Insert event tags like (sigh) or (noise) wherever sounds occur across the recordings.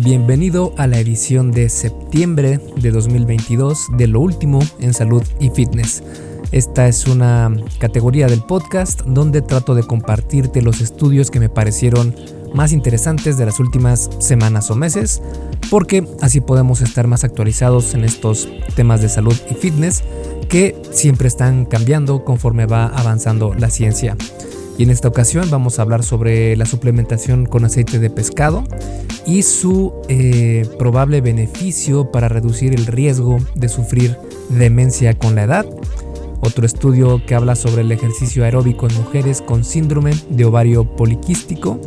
Bienvenido a la edición de septiembre de 2022 de Lo Último en Salud y Fitness. Esta es una categoría del podcast donde trato de compartirte los estudios que me parecieron más interesantes de las últimas semanas o meses, porque así podemos estar más actualizados en estos temas de salud y fitness que siempre están cambiando conforme va avanzando la ciencia. Y en esta ocasión vamos a hablar sobre la suplementación con aceite de pescado y su eh, probable beneficio para reducir el riesgo de sufrir demencia con la edad. Otro estudio que habla sobre el ejercicio aeróbico en mujeres con síndrome de ovario poliquístico.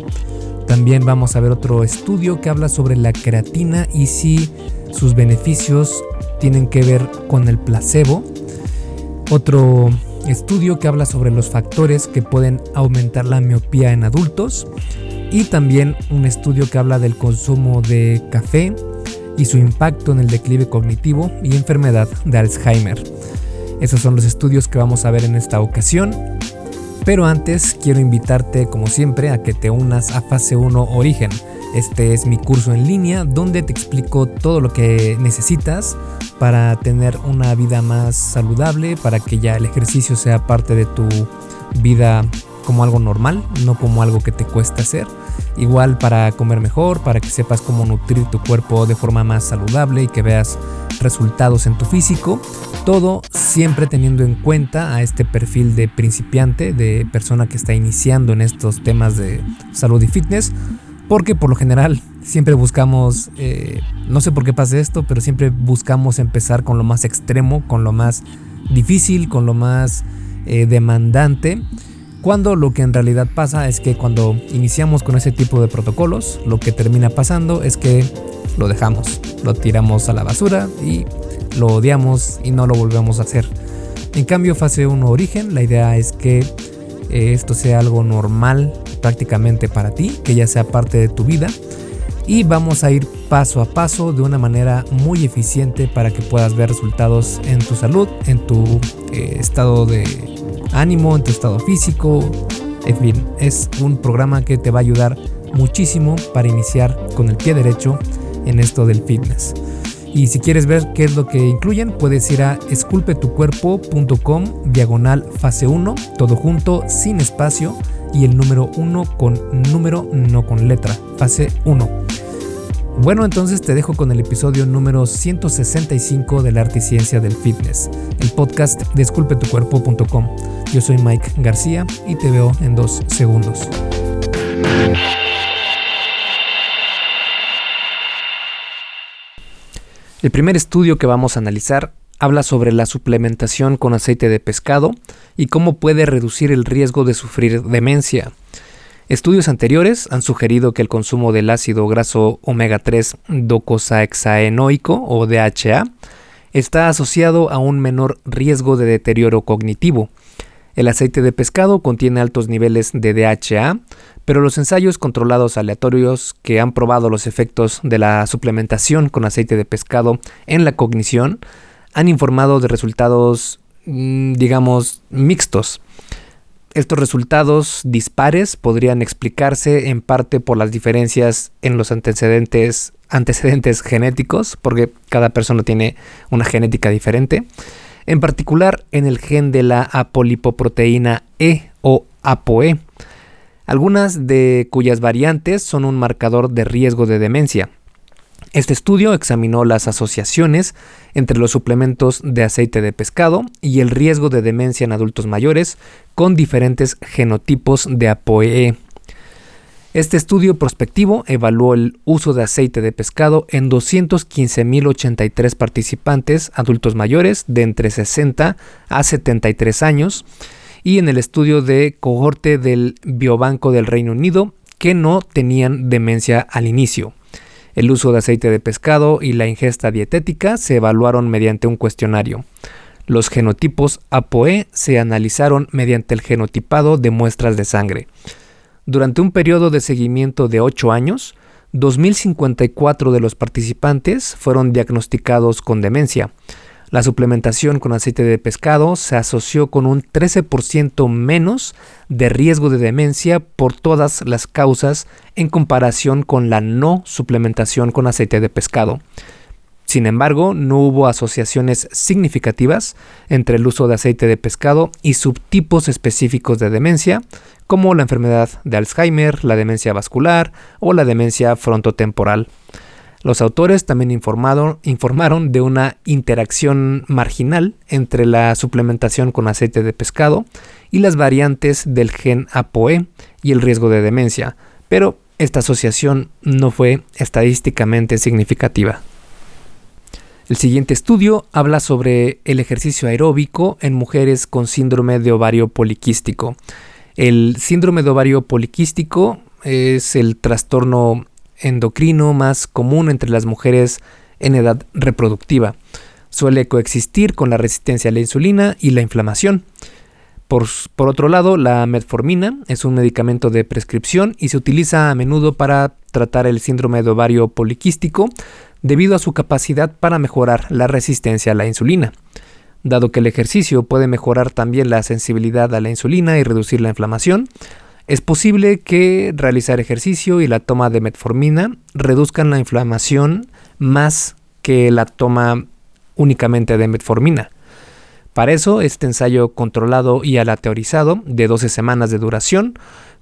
También vamos a ver otro estudio que habla sobre la creatina y si sus beneficios tienen que ver con el placebo. Otro estudio que habla sobre los factores que pueden aumentar la miopía en adultos y también un estudio que habla del consumo de café y su impacto en el declive cognitivo y enfermedad de Alzheimer. Esos son los estudios que vamos a ver en esta ocasión. Pero antes quiero invitarte como siempre a que te unas a Fase 1 Origen. Este es mi curso en línea donde te explico todo lo que necesitas para tener una vida más saludable, para que ya el ejercicio sea parte de tu vida como algo normal, no como algo que te cuesta hacer. Igual para comer mejor, para que sepas cómo nutrir tu cuerpo de forma más saludable y que veas resultados en tu físico. Todo siempre teniendo en cuenta a este perfil de principiante, de persona que está iniciando en estos temas de salud y fitness. Porque por lo general siempre buscamos, eh, no sé por qué pasa esto, pero siempre buscamos empezar con lo más extremo, con lo más difícil, con lo más eh, demandante. Cuando lo que en realidad pasa es que cuando iniciamos con ese tipo de protocolos, lo que termina pasando es que lo dejamos, lo tiramos a la basura y lo odiamos y no lo volvemos a hacer. En cambio, fase 1 origen, la idea es que eh, esto sea algo normal prácticamente para ti, que ya sea parte de tu vida. Y vamos a ir paso a paso de una manera muy eficiente para que puedas ver resultados en tu salud, en tu eh, estado de ánimo, en tu estado físico. En fin, es un programa que te va a ayudar muchísimo para iniciar con el pie derecho en esto del fitness. Y si quieres ver qué es lo que incluyen, puedes ir a esculpetucuerpo.com diagonal fase 1, todo junto, sin espacio y el número 1 con número, no con letra, fase 1. Bueno, entonces te dejo con el episodio número 165 del arte y ciencia del fitness, el podcast de esculpetucuerpo.com. Yo soy Mike García y te veo en dos segundos. El primer estudio que vamos a analizar habla sobre la suplementación con aceite de pescado y cómo puede reducir el riesgo de sufrir demencia. Estudios anteriores han sugerido que el consumo del ácido graso omega 3 docosahexaenoico o DHA está asociado a un menor riesgo de deterioro cognitivo. El aceite de pescado contiene altos niveles de DHA, pero los ensayos controlados aleatorios que han probado los efectos de la suplementación con aceite de pescado en la cognición han informado de resultados, mm, digamos, mixtos. Estos resultados dispares podrían explicarse en parte por las diferencias en los antecedentes, antecedentes genéticos, porque cada persona tiene una genética diferente, en particular en el gen de la apolipoproteína E o ApoE algunas de cuyas variantes son un marcador de riesgo de demencia. Este estudio examinó las asociaciones entre los suplementos de aceite de pescado y el riesgo de demencia en adultos mayores con diferentes genotipos de ApoE. Este estudio prospectivo evaluó el uso de aceite de pescado en 215.083 participantes adultos mayores de entre 60 a 73 años y en el estudio de cohorte del Biobanco del Reino Unido que no tenían demencia al inicio. El uso de aceite de pescado y la ingesta dietética se evaluaron mediante un cuestionario. Los genotipos ApoE se analizaron mediante el genotipado de muestras de sangre. Durante un periodo de seguimiento de 8 años, 2.054 de los participantes fueron diagnosticados con demencia, La suplementación con aceite de pescado se asoció con un 13% menos de riesgo de demencia por todas las causas en comparación con la no suplementación con aceite de pescado. Sin embargo, no hubo asociaciones significativas entre el uso de aceite de pescado y subtipos específicos de demencia, como la enfermedad de Alzheimer, la demencia vascular o la demencia frontotemporal. Los autores también informaron de una interacción marginal entre la suplementación con aceite de pescado y las variantes del gen ApoE y el riesgo de demencia, pero esta asociación no fue estadísticamente significativa. El siguiente estudio habla sobre el ejercicio aeróbico en mujeres con síndrome de ovario poliquístico. El síndrome de ovario poliquístico es el trastorno endocrino más común entre las mujeres en edad reproductiva. Suele coexistir con la resistencia a la insulina y la inflamación. Por, otro lado, la metformina es un medicamento de prescripción y se utiliza a menudo para tratar el síndrome de ovario poliquístico debido a su capacidad para mejorar la resistencia a la insulina. Dado que el ejercicio puede mejorar también la sensibilidad a la insulina y reducir la inflamación, es posible que realizar ejercicio y la toma de metformina reduzcan la inflamación más que la toma únicamente de metformina. Para eso, este ensayo controlado y aleatorizado de 12 semanas de duración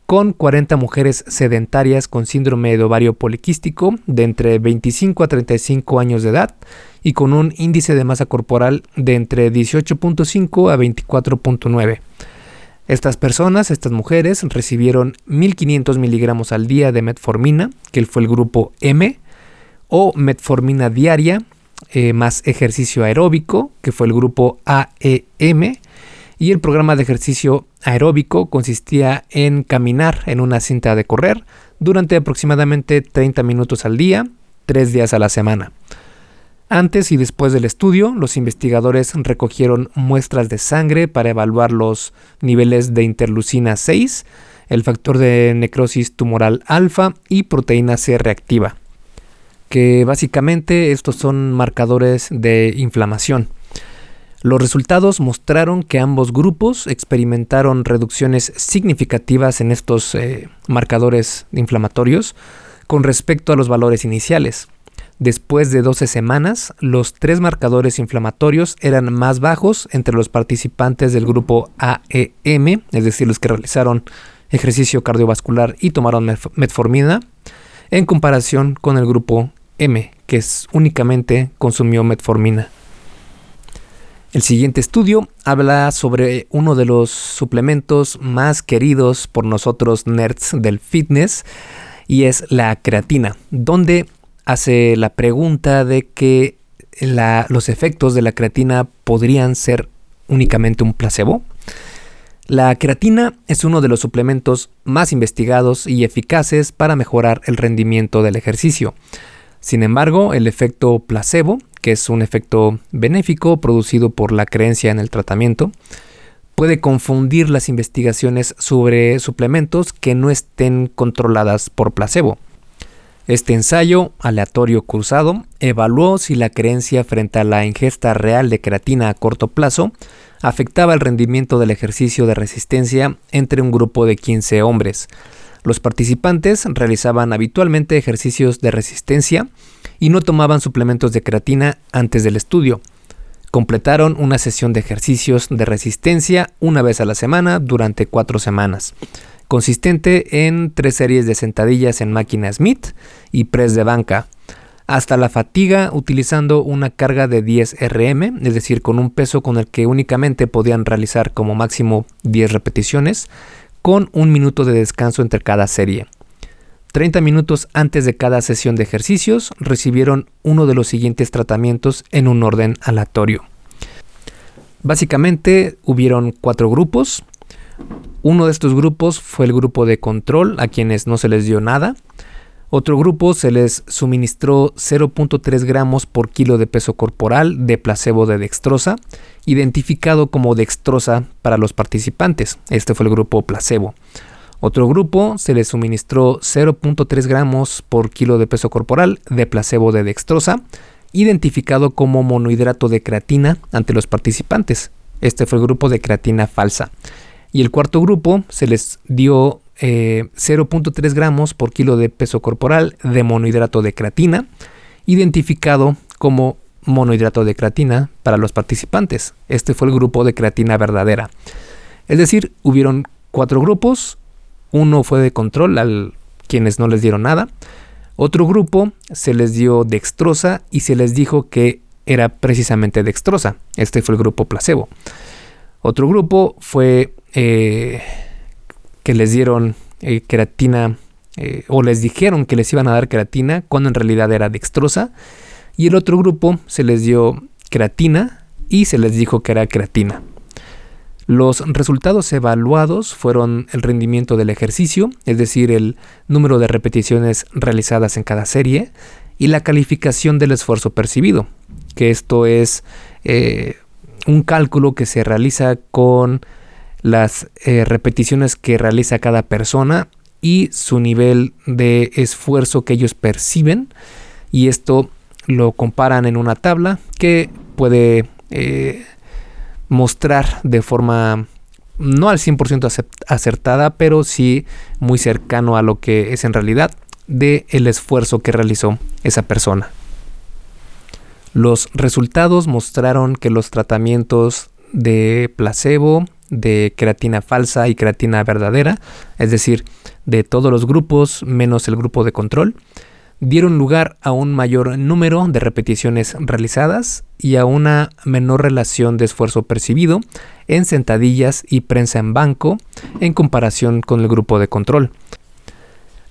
con 40 mujeres sedentarias con síndrome de ovario poliquístico de entre 25 a 35 años de edad y con un índice de masa corporal de entre 18.5 a 24.9. Estas personas, estas mujeres, recibieron 1500 miligramos al día de metformina, que fue el grupo M, o metformina diaria, eh, más ejercicio aeróbico, que fue el grupo AEM, y el programa de ejercicio aeróbico consistía en caminar en una cinta de correr durante aproximadamente 30 minutos al día, tres días a la semana. Antes y después del estudio, los investigadores recogieron muestras de sangre para evaluar los niveles de interleucina 6, el factor de necrosis tumoral alfa y proteína C reactiva, que básicamente estos son marcadores de inflamación. Los resultados mostraron que ambos grupos experimentaron reducciones significativas en estos eh, marcadores inflamatorios con respecto a los valores iniciales. Después de 12 semanas, los tres marcadores inflamatorios eran más bajos entre los participantes del grupo AEM, es decir, los que realizaron ejercicio cardiovascular y tomaron metformina, en comparación con el grupo M, que únicamente consumió metformina. El siguiente estudio habla sobre uno de los suplementos más queridos por nosotros nerds del fitness y es la creatina, donde hace la pregunta de que los efectos de la creatina podrían ser únicamente un placebo. La creatina es uno de los suplementos más investigados y eficaces para mejorar el rendimiento del ejercicio. Sin embargo, el efecto placebo, que es un efecto benéfico producido por la creencia en el tratamiento, puede confundir las investigaciones sobre suplementos que no estén controladas por placebo. Este ensayo aleatorio cruzado evaluó si la creencia frente a la ingesta real de creatina a corto plazo afectaba el rendimiento del ejercicio de resistencia entre un grupo de 15 hombres. Los participantes realizaban habitualmente ejercicios de resistencia y no tomaban suplementos de creatina antes del estudio. Completaron una sesión de ejercicios de resistencia una vez a la semana durante cuatro semanas consistente en tres series de sentadillas en máquina Smith y press de banca, hasta la fatiga utilizando una carga de 10 RM, es decir, con un peso con el que únicamente podían realizar como máximo 10 repeticiones, con un minuto de descanso entre cada serie. 30 minutos antes de cada sesión de ejercicios recibieron uno de los siguientes tratamientos en un orden aleatorio. Básicamente hubieron cuatro grupos, uno de estos grupos fue el grupo de control, a quienes no se les dio nada. Otro grupo se les suministró 0.3 gramos por kilo de peso corporal de placebo de dextrosa, identificado como dextrosa para los participantes. Este fue el grupo placebo. Otro grupo se les suministró 0.3 gramos por kilo de peso corporal de placebo de dextrosa, identificado como monohidrato de creatina ante los participantes. Este fue el grupo de creatina falsa. Y el cuarto grupo se les dio 0.3 eh, gramos por kilo de peso corporal de monohidrato de creatina, identificado como monohidrato de creatina para los participantes. Este fue el grupo de creatina verdadera. Es decir, hubieron cuatro grupos. Uno fue de control al quienes no les dieron nada. Otro grupo se les dio dextrosa y se les dijo que era precisamente dextrosa. Este fue el grupo placebo. Otro grupo fue eh, que les dieron eh, creatina eh, o les dijeron que les iban a dar creatina cuando en realidad era dextrosa. Y el otro grupo se les dio creatina y se les dijo que era creatina. Los resultados evaluados fueron el rendimiento del ejercicio, es decir, el número de repeticiones realizadas en cada serie, y la calificación del esfuerzo percibido, que esto es eh, un cálculo que se realiza con las eh, repeticiones que realiza cada persona y su nivel de esfuerzo que ellos perciben, y esto lo comparan en una tabla que puede eh, mostrar de forma no al 100% acertada, pero sí muy cercano a lo que es en realidad de el esfuerzo que realizó esa persona. Los resultados mostraron que los tratamientos de placebo, de creatina falsa y creatina verdadera, es decir, de todos los grupos menos el grupo de control, dieron lugar a un mayor número de repeticiones realizadas y a una menor relación de esfuerzo percibido en sentadillas y prensa en banco en comparación con el grupo de control.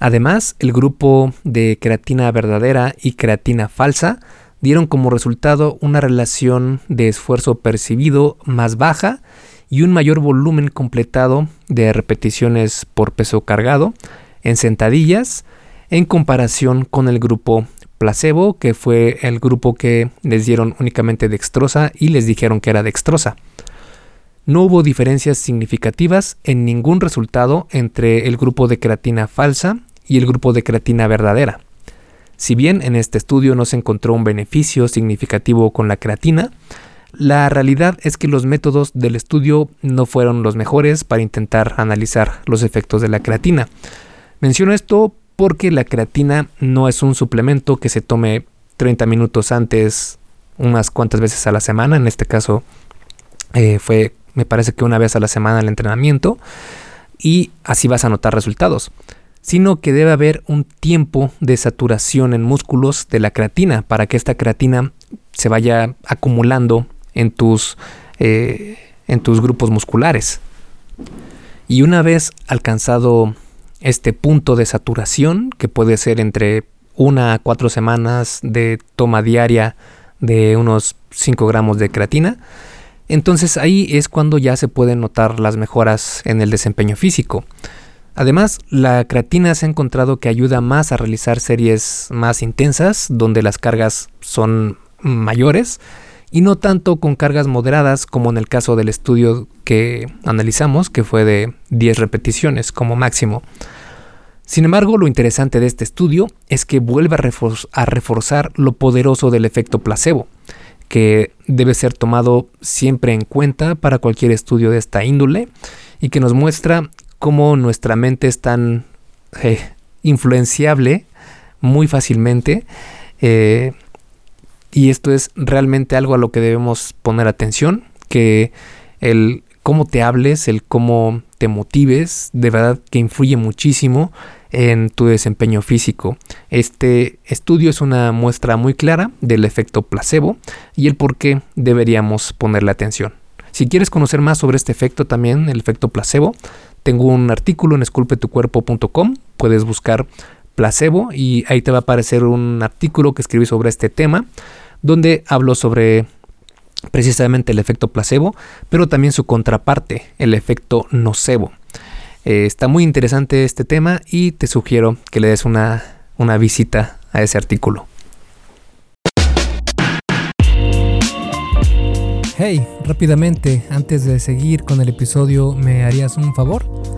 Además, el grupo de creatina verdadera y creatina falsa dieron como resultado una relación de esfuerzo percibido más baja y un mayor volumen completado de repeticiones por peso cargado en sentadillas en comparación con el grupo placebo, que fue el grupo que les dieron únicamente dextrosa y les dijeron que era dextrosa. No hubo diferencias significativas en ningún resultado entre el grupo de creatina falsa y el grupo de creatina verdadera. Si bien en este estudio no se encontró un beneficio significativo con la creatina, la realidad es que los métodos del estudio no fueron los mejores para intentar analizar los efectos de la creatina. Menciono esto porque la creatina no es un suplemento que se tome 30 minutos antes, unas cuantas veces a la semana. En este caso eh, fue, me parece que una vez a la semana el entrenamiento. Y así vas a notar resultados. Sino que debe haber un tiempo de saturación en músculos de la creatina para que esta creatina se vaya acumulando en tus, eh, en tus grupos musculares. Y una vez alcanzado este punto de saturación, que puede ser entre una a cuatro semanas de toma diaria de unos 5 gramos de creatina, entonces ahí es cuando ya se pueden notar las mejoras en el desempeño físico. Además, la creatina se ha encontrado que ayuda más a realizar series más intensas, donde las cargas son mayores, y no tanto con cargas moderadas como en el caso del estudio que analizamos, que fue de 10 repeticiones como máximo. Sin embargo, lo interesante de este estudio es que vuelve a, reforzar lo poderoso del efecto placebo, que debe ser tomado siempre en cuenta para cualquier estudio de esta índole y que nos muestra cómo nuestra mente es tan eh, influenciable muy fácilmente eh, y esto es realmente algo a lo que debemos poner atención, que el cómo te hables, el cómo te motives, de verdad que influye muchísimo en tu desempeño físico. Este estudio es una muestra muy clara del efecto placebo y el por qué deberíamos ponerle atención. Si quieres conocer más sobre este efecto también, el efecto placebo, tengo un artículo en esculpetucuerpo.com, puedes buscar placebo y ahí te va a aparecer un artículo que escribí sobre este tema donde hablo sobre precisamente el efecto placebo, pero también su contraparte, el efecto nocebo. Eh, está muy interesante este tema y te sugiero que le des una, una visita a ese artículo. Hey, rápidamente, antes de seguir con el episodio, ¿me harías un favor?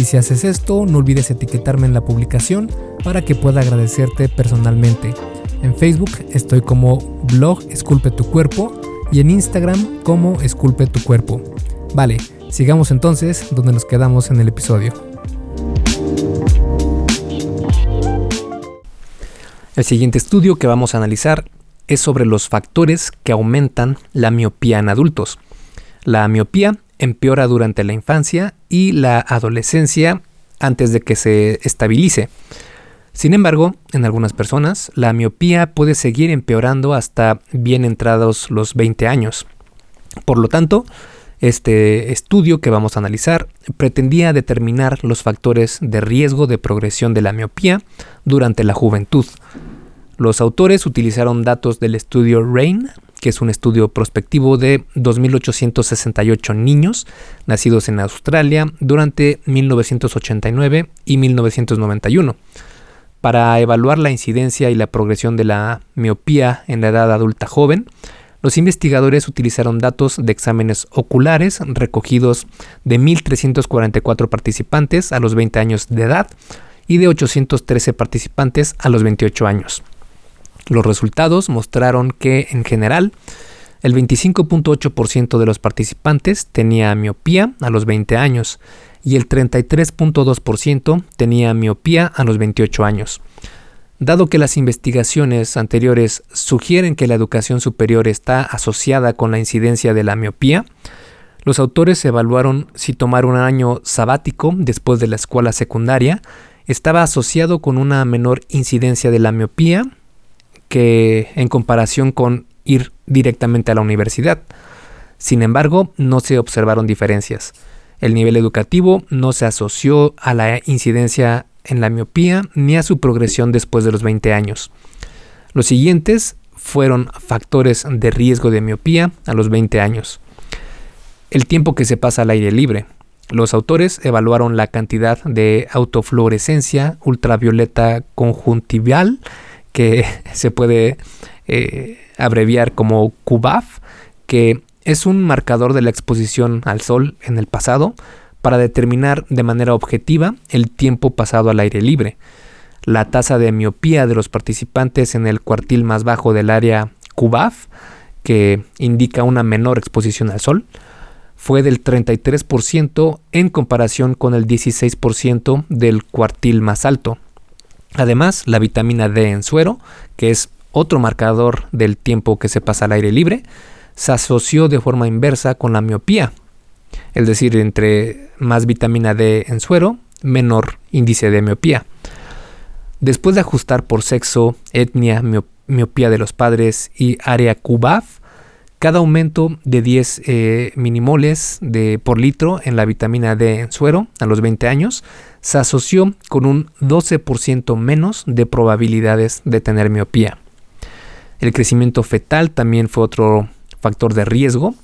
Y si haces esto, no olvides etiquetarme en la publicación para que pueda agradecerte personalmente. En Facebook estoy como blog Esculpe tu cuerpo y en Instagram como Esculpe tu cuerpo. Vale, sigamos entonces donde nos quedamos en el episodio. El siguiente estudio que vamos a analizar es sobre los factores que aumentan la miopía en adultos. La miopía empeora durante la infancia y la adolescencia antes de que se estabilice. Sin embargo, en algunas personas, la miopía puede seguir empeorando hasta bien entrados los 20 años. Por lo tanto, este estudio que vamos a analizar pretendía determinar los factores de riesgo de progresión de la miopía durante la juventud. Los autores utilizaron datos del estudio RAIN, que es un estudio prospectivo de 2.868 niños nacidos en Australia durante 1989 y 1991 para evaluar la incidencia y la progresión de la miopía en la edad adulta joven, los investigadores utilizaron datos de exámenes oculares recogidos de 1.344 participantes a los 20 años de edad y de 813 participantes a los 28 años. Los resultados mostraron que, en general, el 25.8% de los participantes tenía miopía a los 20 años y el 33.2% tenía miopía a los 28 años. Dado que las investigaciones anteriores sugieren que la educación superior está asociada con la incidencia de la miopía, los autores evaluaron si tomar un año sabático después de la escuela secundaria estaba asociado con una menor incidencia de la miopía que en comparación con ir directamente a la universidad. Sin embargo, no se observaron diferencias. El nivel educativo no se asoció a la incidencia en la miopía ni a su progresión después de los 20 años. Los siguientes fueron factores de riesgo de miopía a los 20 años. El tiempo que se pasa al aire libre. Los autores evaluaron la cantidad de autofluorescencia ultravioleta conjuntival que (laughs) se puede eh, abreviar como CUBAF, que es un marcador de la exposición al sol en el pasado para determinar de manera objetiva el tiempo pasado al aire libre. La tasa de miopía de los participantes en el cuartil más bajo del área CUBAF, que indica una menor exposición al sol, fue del 33% en comparación con el 16% del cuartil más alto, Además, la vitamina D en suero, que es otro marcador del tiempo que se pasa al aire libre, se asoció de forma inversa con la miopía. Es decir, entre más vitamina D en suero, menor índice de miopía. Después de ajustar por sexo, etnia, miopía de los padres y área CUBAF, cada aumento de 10 eh, minimoles por litro en la vitamina D en suero a los 20 años se asoció con un 12% menos de probabilidades de tener miopía. El crecimiento fetal también fue otro factor de riesgo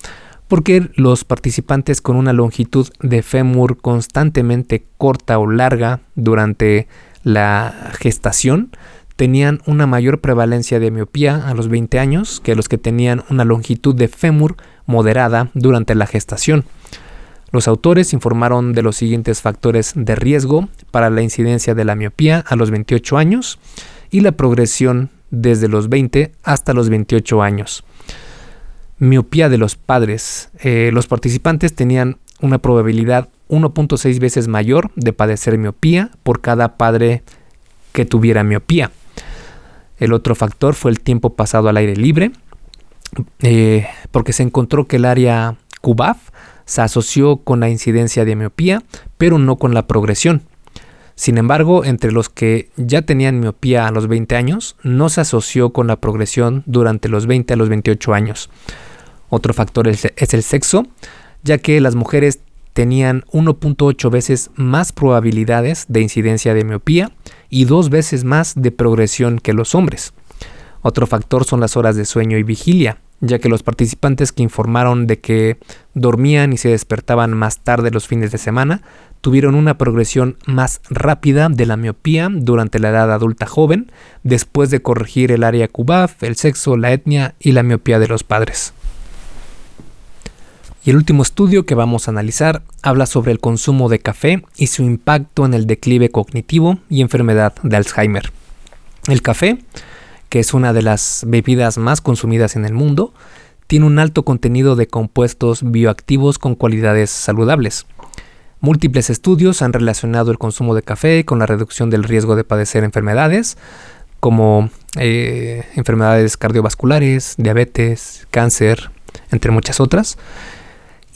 porque los participantes con una longitud de fémur constantemente corta o larga durante la gestación tenían una mayor prevalencia de miopía a los 20 años que los que tenían una longitud de fémur moderada durante la gestación. Los autores informaron de los siguientes factores de riesgo para la incidencia de la miopía a los 28 años y la progresión desde los 20 hasta los 28 años. Miopía de los padres. Eh, los participantes tenían una probabilidad 1.6 veces mayor de padecer miopía por cada padre que tuviera miopía. El otro factor fue el tiempo pasado al aire libre, eh, porque se encontró que el área CUBAF se asoció con la incidencia de miopía, pero no con la progresión. Sin embargo, entre los que ya tenían miopía a los 20 años, no se asoció con la progresión durante los 20 a los 28 años. Otro factor es, es el sexo, ya que las mujeres tenían 1.8 veces más probabilidades de incidencia de miopía y dos veces más de progresión que los hombres. Otro factor son las horas de sueño y vigilia, ya que los participantes que informaron de que dormían y se despertaban más tarde los fines de semana tuvieron una progresión más rápida de la miopía durante la edad adulta joven, después de corregir el área CUBAF, el sexo, la etnia y la miopía de los padres. Y el último estudio que vamos a analizar habla sobre el consumo de café y su impacto en el declive cognitivo y enfermedad de Alzheimer. El café, que es una de las bebidas más consumidas en el mundo, tiene un alto contenido de compuestos bioactivos con cualidades saludables. Múltiples estudios han relacionado el consumo de café con la reducción del riesgo de padecer enfermedades como eh, enfermedades cardiovasculares, diabetes, cáncer, entre muchas otras,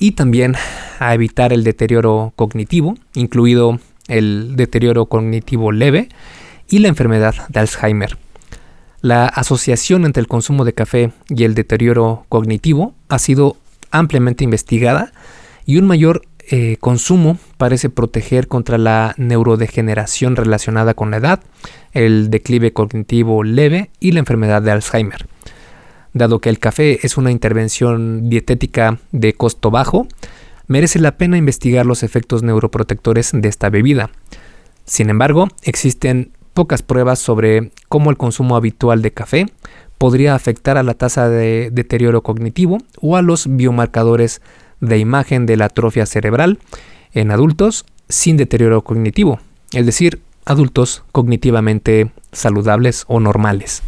y también a evitar el deterioro cognitivo, incluido el deterioro cognitivo leve y la enfermedad de Alzheimer. La asociación entre el consumo de café y el deterioro cognitivo ha sido ampliamente investigada y un mayor eh, consumo parece proteger contra la neurodegeneración relacionada con la edad, el declive cognitivo leve y la enfermedad de Alzheimer. Dado que el café es una intervención dietética de costo bajo, merece la pena investigar los efectos neuroprotectores de esta bebida. Sin embargo, existen pocas pruebas sobre cómo el consumo habitual de café podría afectar a la tasa de deterioro cognitivo o a los biomarcadores de imagen de la atrofia cerebral en adultos sin deterioro cognitivo, es decir, adultos cognitivamente saludables o normales.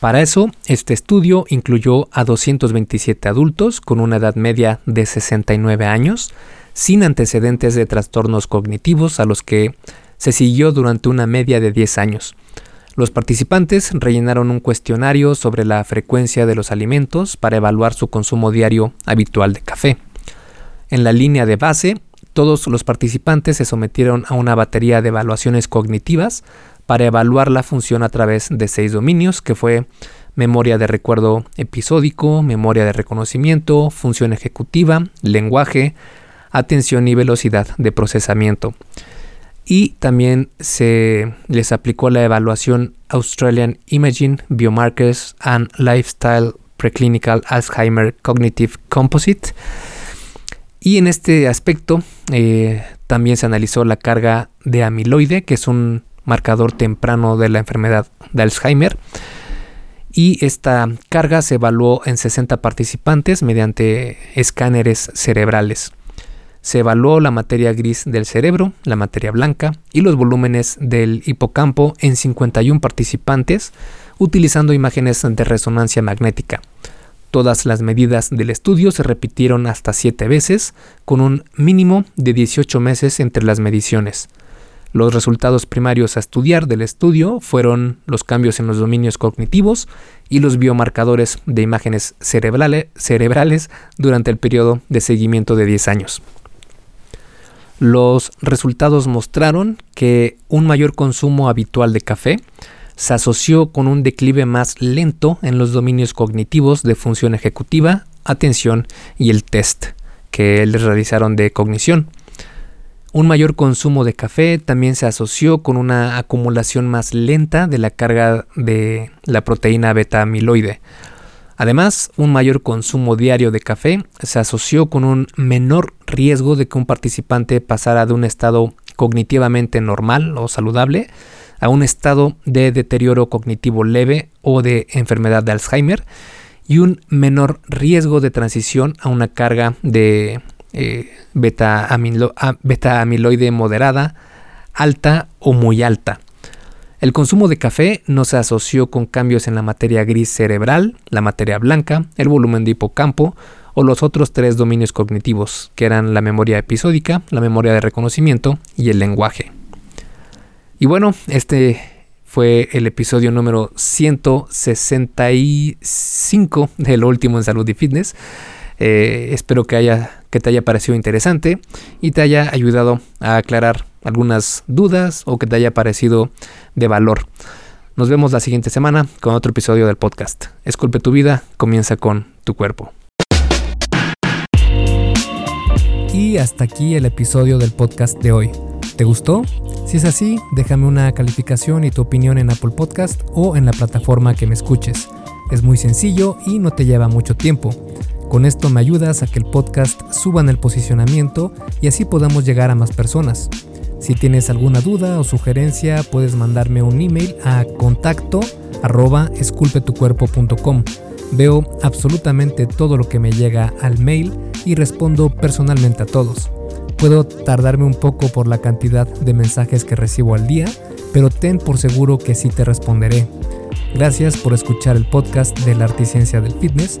Para eso, este estudio incluyó a 227 adultos con una edad media de 69 años, sin antecedentes de trastornos cognitivos a los que se siguió durante una media de 10 años. Los participantes rellenaron un cuestionario sobre la frecuencia de los alimentos para evaluar su consumo diario habitual de café. En la línea de base, todos los participantes se sometieron a una batería de evaluaciones cognitivas para evaluar la función a través de seis dominios, que fue memoria de recuerdo episódico, memoria de reconocimiento, función ejecutiva, lenguaje, atención y velocidad de procesamiento y también se les aplicó la evaluación Australian Imaging Biomarkers and Lifestyle Preclinical Alzheimer Cognitive Composite. Y en este aspecto eh, también se analizó la carga de amiloide, que es un marcador temprano de la enfermedad de Alzheimer. Y esta carga se evaluó en 60 participantes mediante escáneres cerebrales. Se evaluó la materia gris del cerebro, la materia blanca y los volúmenes del hipocampo en 51 participantes utilizando imágenes de resonancia magnética. Todas las medidas del estudio se repitieron hasta 7 veces, con un mínimo de 18 meses entre las mediciones. Los resultados primarios a estudiar del estudio fueron los cambios en los dominios cognitivos y los biomarcadores de imágenes cerebrales durante el periodo de seguimiento de 10 años. Los resultados mostraron que un mayor consumo habitual de café se asoció con un declive más lento en los dominios cognitivos de función ejecutiva, atención y el test que les realizaron de cognición. Un mayor consumo de café también se asoció con una acumulación más lenta de la carga de la proteína beta amiloide, Además, un mayor consumo diario de café se asoció con un menor riesgo de que un participante pasara de un estado cognitivamente normal o saludable a un estado de deterioro cognitivo leve o de enfermedad de Alzheimer y un menor riesgo de transición a una carga de eh, beta, beta amiloide moderada, alta o muy alta. El consumo de café no se asoció con cambios en la materia gris cerebral, la materia blanca, el volumen de hipocampo o los otros tres dominios cognitivos, que eran la memoria episódica, la memoria de reconocimiento y el lenguaje. Y bueno, este fue el episodio número 165 de Lo Último en Salud y Fitness. Eh, espero que, haya, que te haya parecido interesante y te haya ayudado a aclarar algunas dudas o que te haya parecido de valor. Nos vemos la siguiente semana con otro episodio del podcast. Esculpe tu vida, comienza con tu cuerpo. Y hasta aquí el episodio del podcast de hoy. ¿Te gustó? Si es así, déjame una calificación y tu opinión en Apple Podcast o en la plataforma que me escuches. Es muy sencillo y no te lleva mucho tiempo. Con esto me ayudas a que el podcast suba en el posicionamiento y así podamos llegar a más personas. Si tienes alguna duda o sugerencia, puedes mandarme un email a contacto arroba esculpetucuerpo.com. Veo absolutamente todo lo que me llega al mail y respondo personalmente a todos. Puedo tardarme un poco por la cantidad de mensajes que recibo al día, pero ten por seguro que sí te responderé. Gracias por escuchar el podcast de la Articiencia del Fitness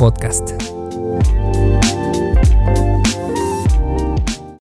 podcast.